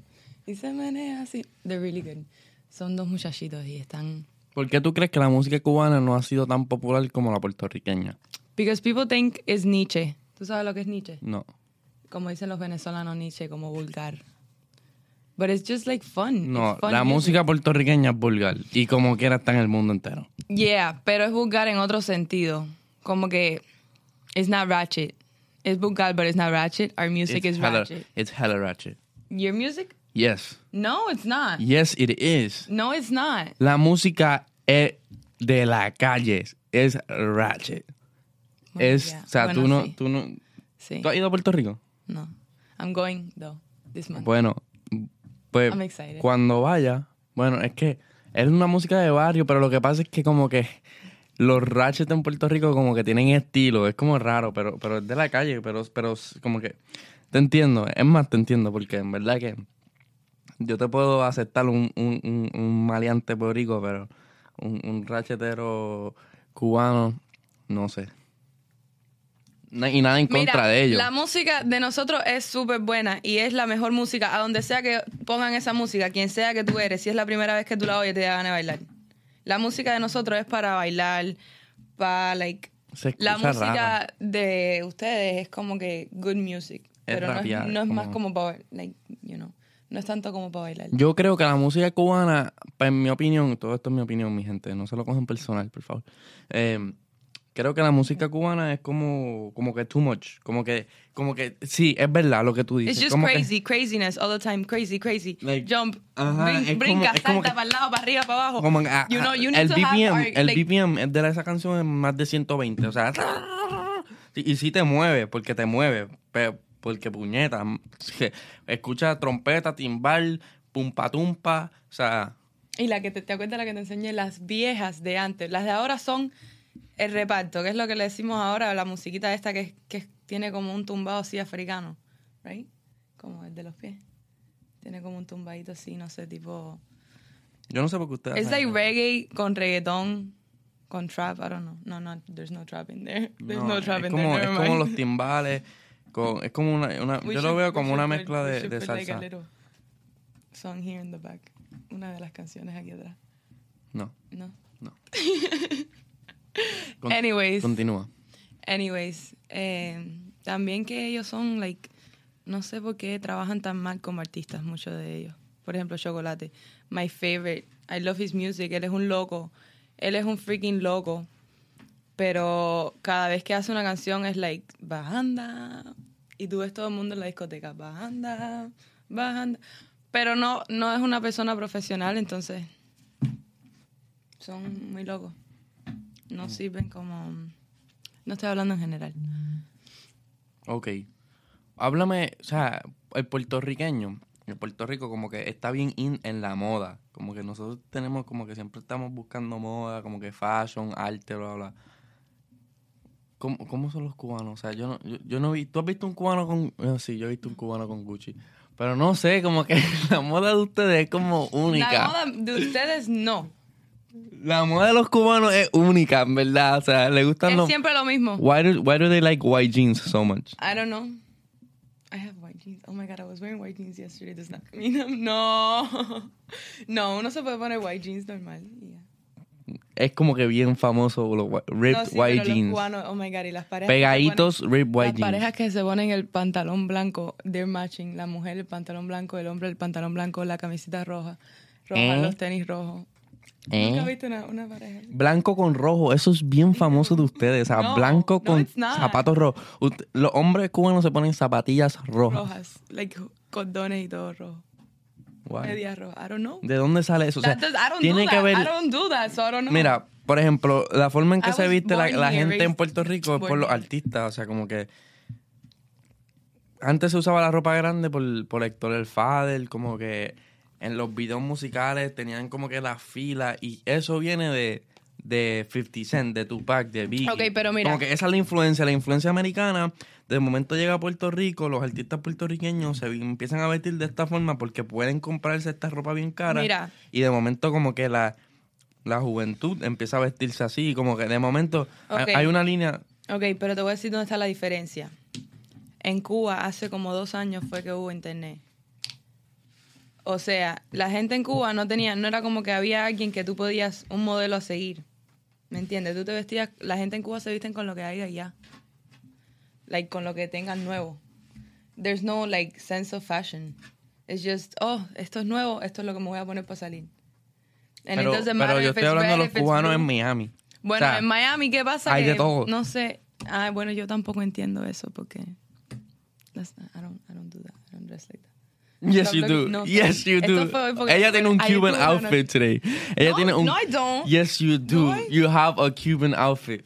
Y se menea así. They're really good. Son dos muchachitos y están... ¿Por qué tú crees que la música cubana no ha sido tan popular como la puertorriqueña? Because people think it's Nietzsche. ¿Tú sabes lo que es Nietzsche? No. Como dicen los venezolanos, Nietzsche, como vulgar. But it's just like fun. No, It's fun la música puertorriqueña es vulgar. Y como quiera está en el mundo entero. Yeah, pero es vulgar en otro sentido. Como que it's not ratchet. Es vulgar, but it's not ratchet. Our music It's is hella, ratchet. it's hella ratchet. Your music? Yes. No, it's not. Yes, it is. No, it's not. La música es de la calle. Es ratchet. Bueno, es, yeah. o sea, Bueno, tú no, sí. tú no... Sí. ¿Tú has ido a Puerto Rico? No. I'm going though this month. Bueno, pues I'm excited. cuando vaya, bueno, es que es una música de barrio, pero lo que pasa es que como que los ratchets en Puerto Rico como que tienen estilo, es como raro, pero, pero es de la calle, pero, pero como que te entiendo, es más, te entiendo, porque en verdad que yo te puedo aceptar un, un, un, un maleante pero un, un ratchetero cubano, no sé. Y nada en contra Mira, de ellos. la música de nosotros es súper buena y es la mejor música. A donde sea que pongan esa música, quien sea que tú eres, si es la primera vez que tú la oyes, te da ganas de bailar. La música de nosotros es para bailar, para, like... La música raro. de ustedes es como que good music. Es pero no es, rapear, no es más como- como para, like, you know, no es tanto como para bailar. Yo creo que la música cubana, en mi opinión, todo esto es mi opinión, mi gente, no se lo cojan personal, por favor. Eh, creo que la música cubana es como, como que too much, como que, como que, sí, es verdad lo que tú dices. It's just como que- crazy, craziness all the time, crazy, crazy. Like, Jump, ajá, brin- brinca, como salta que- para el lado, para arriba, para abajo. como ah, you know, ah, you need el to BPM, our, el like, BPM es de esa canción es más de 120, o sea, y, y sí te mueve, porque te mueve, porque puñeta, escucha trompeta, timbal, pumpa tumpa, o sea, Y la que te, te acuerdas la que te enseñé, las viejas de antes. Las de ahora son el reparto, que es lo que le decimos ahora, la musiquita esta que, que tiene como un tumbado así africano, right? Como el de los pies. Tiene como un tumbadito así, no sé, tipo... yo no sé por qué ustedes Es like reggae con reggaetón, con trap, I don't know. No, no, there's no trap in there. There's no, No, trap es in como, there. es como los timbales, con- es como una, una- yo lo should- veo we como una mezcla de, de like, salsa. little song here in the back. Una de las canciones aquí atrás. No, No. no. Con- Anyways. Continúa. Anyways, eh, también que ellos son, like, no sé por qué trabajan tan mal como artistas, muchos de ellos. Por ejemplo, Chocolate, my favorite. I love his music. Él es un loco. Él es un freaking loco. Pero cada vez que hace una canción es like, bajanda. Y tú ves todo el mundo en la discoteca, bajanda, bajanda. Pero no, no es una persona profesional, entonces son muy locos. No sirven como... No estoy hablando en general. Ok. Háblame, o sea, el puertorriqueño, el Puerto Rico como que está bien in en la moda. Como que nosotros tenemos, como que siempre estamos buscando moda, como que fashion, arte, bla, bla. ¿Cómo, cómo son los cubanos? O sea, yo no, yo, yo no vi... ¿Tú has visto un cubano con...? eh, sí, yo he visto un cubano con Gucci. Pero no sé, como que la moda de ustedes es como única. La moda de ustedes no. La moda de los cubanos es única, en verdad. O sea, le gustan Es los... siempre lo mismo. Why do, why do they like white jeans so much? I don't know. I have white jeans. Oh my god, I was wearing white jeans yesterday. Does not mean I'm- no. No, uno se puede poner white jeans normal. y ya. Es como que bien famoso los ripped No, sí, white pero los jeans. cubanos, oh my god, y las parejas. Pegaditos ponen- ripped white Las jeans. parejas que se ponen el pantalón blanco, they're matching. La mujer el pantalón blanco, el hombre el pantalón blanco, la camiseta roja, roja, ¿Eh? los tenis rojos. ¿Eh? ¿Nunca has visto una, una pareja? Blanco con rojo, eso es bien famoso de ustedes. O sea, No, blanco no, con zapatos rojos. Los hombres cubanos se ponen zapatillas rojas. Rojas, like cordones y todo rojo. Medias rojas. I don't know. ¿De dónde sale eso? O sea, That I don't tiene do que ver. I don't do that, so I don't know. Mira, por ejemplo, la forma en que I se viste la, born la here, gente en Puerto Rico es por los artistas. O sea, como que. Antes se usaba la ropa grande por, por Héctor El Fader, como que en los videos musicales tenían como que la fila y eso viene de, de 50 Cent, de Tupac, de Biggie. Ok, pero mira. Como que esa es la influencia, la influencia americana. De momento llega a Puerto Rico, los artistas puertorriqueños se empiezan a vestir de esta forma porque pueden comprarse esta ropa bien cara. Mira. Y de momento como que la, la juventud empieza a vestirse así, como que de momento hay- hay una línea... Ok, pero te voy a decir dónde está la diferencia. En Cuba hace como dos años fue que hubo internet. O sea, la gente en Cuba no tenía, no era como que había alguien que tú podías, un modelo a seguir. ¿Me entiendes? Tú te vestías, la gente en Cuba se visten con lo que hay allá. Like, con lo que tengan nuevo. There's no, like, sense of fashion. It's just, oh, esto es nuevo, esto es lo que me voy a poner para salir. And Pero, yo estoy hablando de los cubanos blue. en Miami. Bueno, O sea, en Miami, ¿qué pasa? hay que, de todo. No sé. Ah, bueno, yo tampoco entiendo eso porque. not- I, don't, I don't do that. I don't dress like that. Yes, you do. no, yes, you do. Ella tiene un Cuban no, no, no. outfit today. Ella No, tiene un... no, I don't. Yes, you do. No, I- You have a Cuban outfit.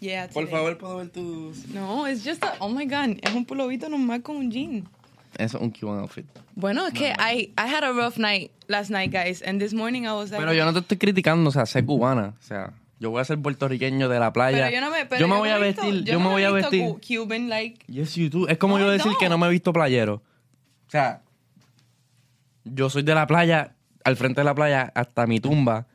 Yeah, Por today. favor, ¿puedo ver tus...? No, it's just a, oh my god, es un pulovito normal con un jean. Eso es un Cuban outfit. Bueno, es que I, I had a rough night last night, guys, and this morning I was like. Pero yo no te estoy criticando, o sea, sé cubana. O sea, yo voy a ser puertorriqueño de la playa. Pero yo no me, pero yo me voy a no he visto- vestir, yo, no me voy a vestir. cu- Cuban, like. Yes, you do. Es como No, yo I decir que no me he visto playero. O sea, yo soy de la playa, al frente de la playa, hasta mi tumba.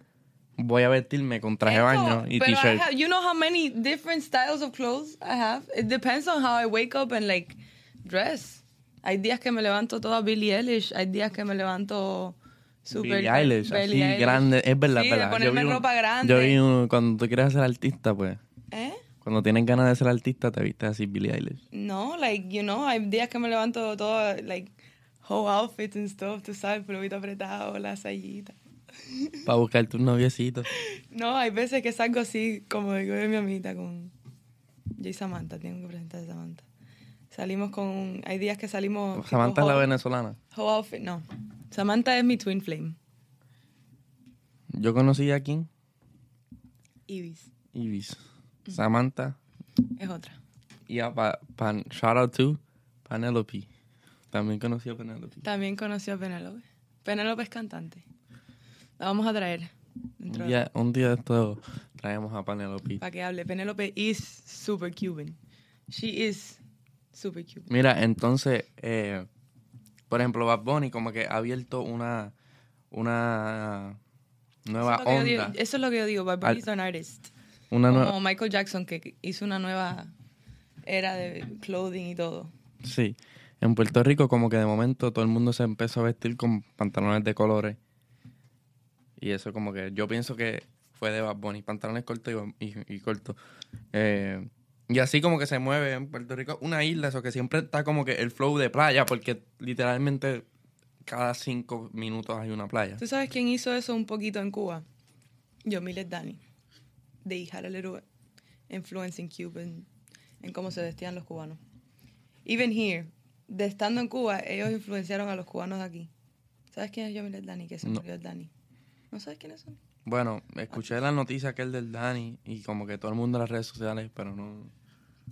Voy a vestirme con traje de baño y t-shirt. you know how many different styles of clothes I have? It depends on how I wake up and like dress. Hay días que me levanto toda Billie Eilish, hay días que me levanto super Billie Eilish, Billie así Eilish. grande. Es verdad, Sí, verdad. de ponerme vi un- ropa grande. Yo vi un- cuando tú quieres ser artista, pues. ¿Eh? Cuando tienes ganas de ser artista, te vistes así, Billie Eilish. No, like, you know, hay días que me levanto todo, like, whole outfits and stuff, tú sabes, plovito apretado, la sayita. Para buscar tus noviecitos. No, hay veces que salgo así, como digo de mi amiguita, con yo y Samantha, tengo que presentar a Samantha. Salimos con, hay días que salimos... tipo Samantha es la venezolana. whole outfit, no. Samantha es mi twin flame. Yo conocí a quién? Ibis Ibis. Mm. Samantha. es otra. Y a pa, pan- shout out to Penelope. También conocí a Penelope. También conoció a Penélope. Penélope es cantante. La vamos a traer. Un día, un día de esto traemos a Penelope. Para que hable. Penélope is super Cuban. She is super Cuban. Mira, entonces, eh, por ejemplo, Bad Bunny como que ha abierto una, una nueva eso, es onda. digo, eso es lo que yo digo. Bad Bunny is an artist. Una Como nueva, Michael Jackson, que hizo una nueva era de clothing y todo. sí. En Puerto Rico como que de momento todo el mundo se empezó a vestir con pantalones de colores. Y eso como que yo pienso que fue de Bad Bunny, pantalones cortos y, y, y cortos. Eh, y así como que se mueve en Puerto Rico una isla, eso que siempre está como que el flow de playa, porque literalmente cada cinco minutos hay una playa. ¿Tú sabes quién hizo eso un poquito en Cuba? Yo, Milet Dani. They had a little influence in Cuba en, en cómo se vestían los cubanos. Even here, de estando en Cuba, ellos influenciaron a los cubanos de aquí. ¿Sabes quién es yo, Milet Dani? Que se No. murió el Dani. ¿No sabes quiénes son? Bueno, escuché la noticia aquel del Dani y como que todo el mundo en las redes sociales, pero no...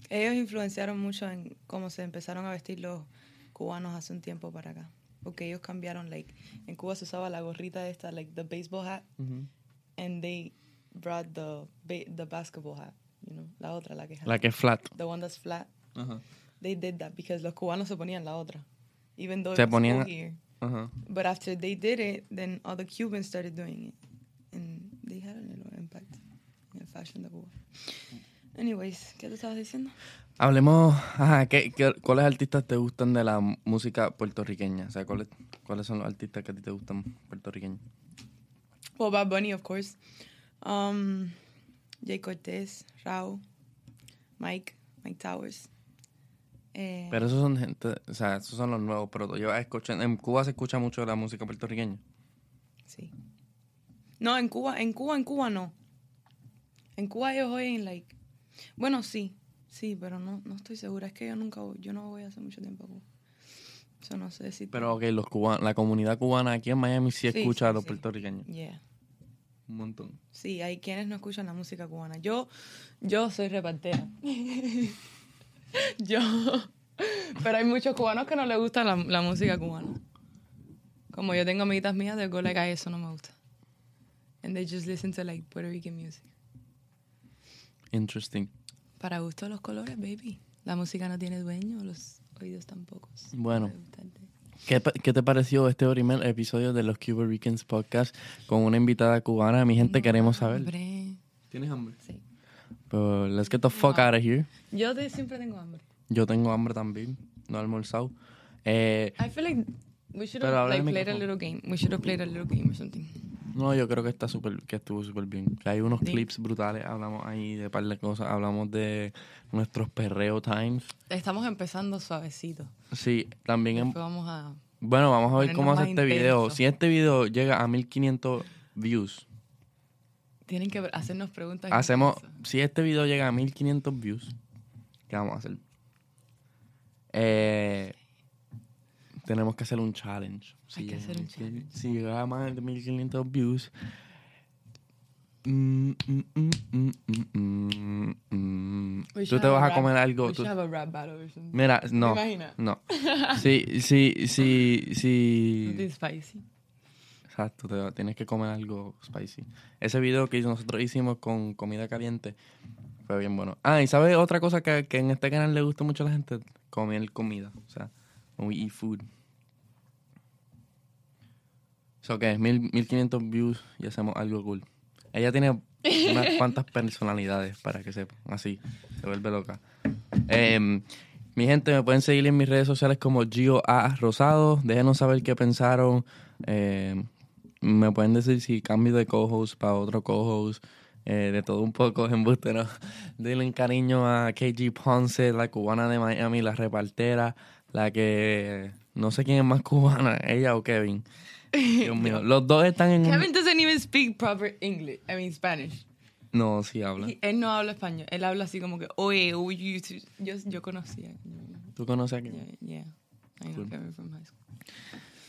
Ellos influenciaron mucho en cómo se empezaron a vestir los cubanos hace un tiempo para acá. Porque ellos cambiaron, like, en Cuba se usaba la gorrita esta, like the baseball hat, and they brought the the basketball hat, you know, la otra, la que La que es flat. the one that's flat. They did that because los cubanos se ponían la otra, even though it Se was ponían- here. Ajá. But after they did it, then all the Cubans started doing it, and they had a little impact in the fashion de Cuba. Anyways, ¿qué te estabas diciendo? Hablemos, ajá, ¿qué, qué, cuáles artistas te gustan de la música puertorriqueña? O sea, ¿cuáles, ¿cuáles son los artistas que a ti te gustan puertorriqueños? Well, Bad Bunny, of course. Um, Jay Cortez, Rao, Mike, Mike Towers. Eh, Pero esos son gente, o sea, esos son los nuevos, pero yo escucho, en Cuba se escucha mucho la música puertorriqueña. sí. No, en Cuba, en Cuba, en Cuba no. En Cuba ellos oyen, like... Bueno, sí, sí, pero no, no estoy segura. Es que yo nunca voy, yo no voy hace mucho tiempo a Cuba. Eso no sé si... Pero ok, los cubanos, la comunidad cubana aquí en Miami sí, Sí, escucha sí, a los sí. puertorriqueños. Yeah. Un montón. Sí, hay quienes no escuchan la música cubana. Yo, yo soy repartera. yo. Pero hay muchos cubanos que no les gusta la, la música cubana. Como yo tengo amiguitas mías de go like, "Ay, eso no me gusta. And they just listen to like Puerto Rican music. Interesting. Para gusto los colores, baby. La música no tiene dueño, los oídos tampoco. Bueno. ¿Qué, qué te pareció este primer episodio de los Cuba Ricans Podcast con una invitada cubana? Mi gente, queremos saber. Hombre, ¿Tienes hambre? sí. Pues, let's get the fuck out of here. Yo de- siempre tengo hambre. Yo tengo hambre también. No he almorzado. Eh, I feel like we should Pero have like, played a little game. We should have played a little game or something. no, yo creo que está súper, que estuvo súper bien. Que hay unos Sí. clips brutales. Hablamos ahí de par de cosas. Hablamos de nuestros perreo times. Estamos empezando suavecito. Sí, también. Después vamos a... bueno, vamos a ver cómo hace este video. Si este video llega a 1500 views, Tienen que hacernos preguntas. hacemos. Si este video llega a 1500 views, ¿qué vamos a hacer? Eh, tenemos que hacer un challenge. Hay que hacer un 1500 Si llega a más de 1500 views. mm, mm, mm, Tú te vas a comer algo. Tú- have a rap battle or something. Mira, no. imaginas? No. Sí, sí, sí, sí. Something spicy. Exacto, te- tienes que comer algo spicy. Ese video que nosotros hicimos con comida caliente fue bien bueno. Ah, y ¿sabes otra cosa que, que en este canal le gusta mucho a la gente? Comer comida. O sea, we eat food. So que es mil, 1500 views y hacemos algo cool. Ella tiene unas cuantas personalidades para que sepan. Así, se vuelve loca. Em, mi gente, me pueden seguir en mis redes sociales como Gio A. Rosado. Déjenos saber qué pensaron. Em, me pueden decir si cambio de co-host para otro co-host. eh, de todo un poco, embuste, ¿no? Denle cariño a KG Ponce, la cubana de Miami, la repartera, la que no sé quién es más cubana, ella o Kevin. Dios mío, los dos están en. Kevin doesn't even speak proper English. I mean Spanish. No, sí habla. He- él no habla español. Él habla así como que, oye, oye, yo, yo conocía. ¿Tú conoces a Yeah, Kevin? yeah. I know Cool. Kevin from high school.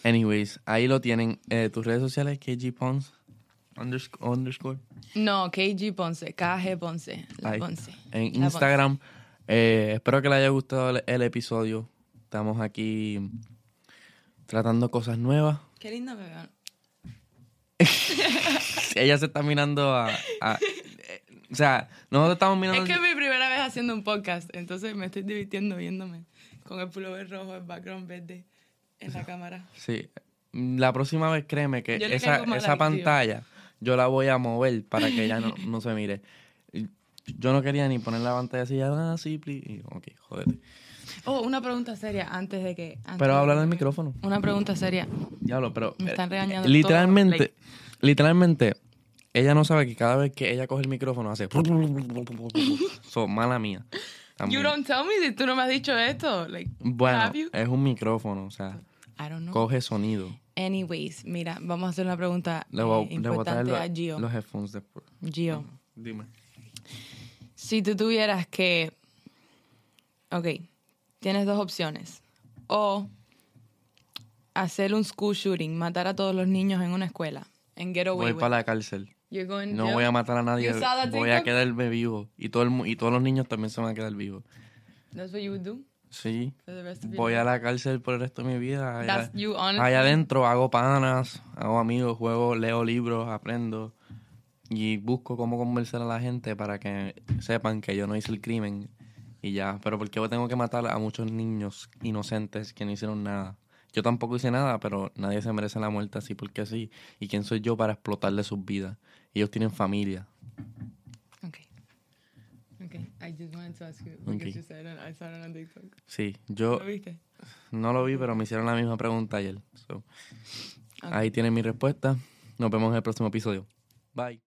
Anyways, ahí lo tienen. Eh, tus redes sociales, KG Pons, undersc- underscore. No, KG Ponce, KG Ponce, la Ahí. Ponce. En La Instagram. Eh, espero que les haya gustado el, el episodio. Estamos aquí tratando cosas nuevas. Qué lindo me veo. Ella se está mirando a... a- eh, o sea, nosotros estamos mirando... Es que es mi primera vez haciendo un podcast, entonces me estoy divirtiendo viéndome con el pullover rojo, el background verde en la cámara. Sí. La próxima vez créeme que esa, esa pantalla yo la voy a mover para que ella no, no se mire. Yo no quería ni poner la pantalla así, ah, sí, please. Y, ok, jódete. Oh, una pregunta seria antes de que... antes Pero hablar al micrófono. Una pregunta seria. Diablo, pero. Me están eh, regañando Literalmente, literalmente, ella no sabe que cada vez que ella coge el micrófono hace. so, mala mía. También. You don't tell me si tú no me has dicho esto. Like, Bueno, have you? es un micrófono, o sea, I don't know. coge sonido. Anyways, mira, vamos a hacer una pregunta Le voy, eh, le voy a traer importante a Gio. los headphones después. Gio, Dime. si tú tuvieras que... Ok, tienes dos opciones. O hacer un school shooting, matar a todos los niños en una escuela, en Get Away Voy with. para la cárcel. You're going No jail? voy a matar a nadie. Voy a quedarme vivo. Y, todo el, y todos los niños también se van a quedar vivos. That's what you would do Sí. Voy a la cárcel por el resto de mi vida. Allá, you allá adentro hago panas, hago amigos, juego, leo libros, aprendo. y busco cómo convencer a la gente para que sepan que yo no hice el crimen y ya. Pero ¿por qué yo tengo que matar a muchos niños inocentes que no hicieron nada? Yo tampoco hice nada, pero nadie se merece la muerte así porque sí. ¿Y quién soy yo para explotarle sus vidas? Ellos tienen familia. Okay. Okay. I just wanted to ask you because Okay. you said I saw it on TikTok. Sí, yo ¿Lo viste? no lo vi, pero me hicieron la misma pregunta ayer. So, Ok. Ahí tienen mi respuesta. Nos vemos en el próximo episodio. Bye.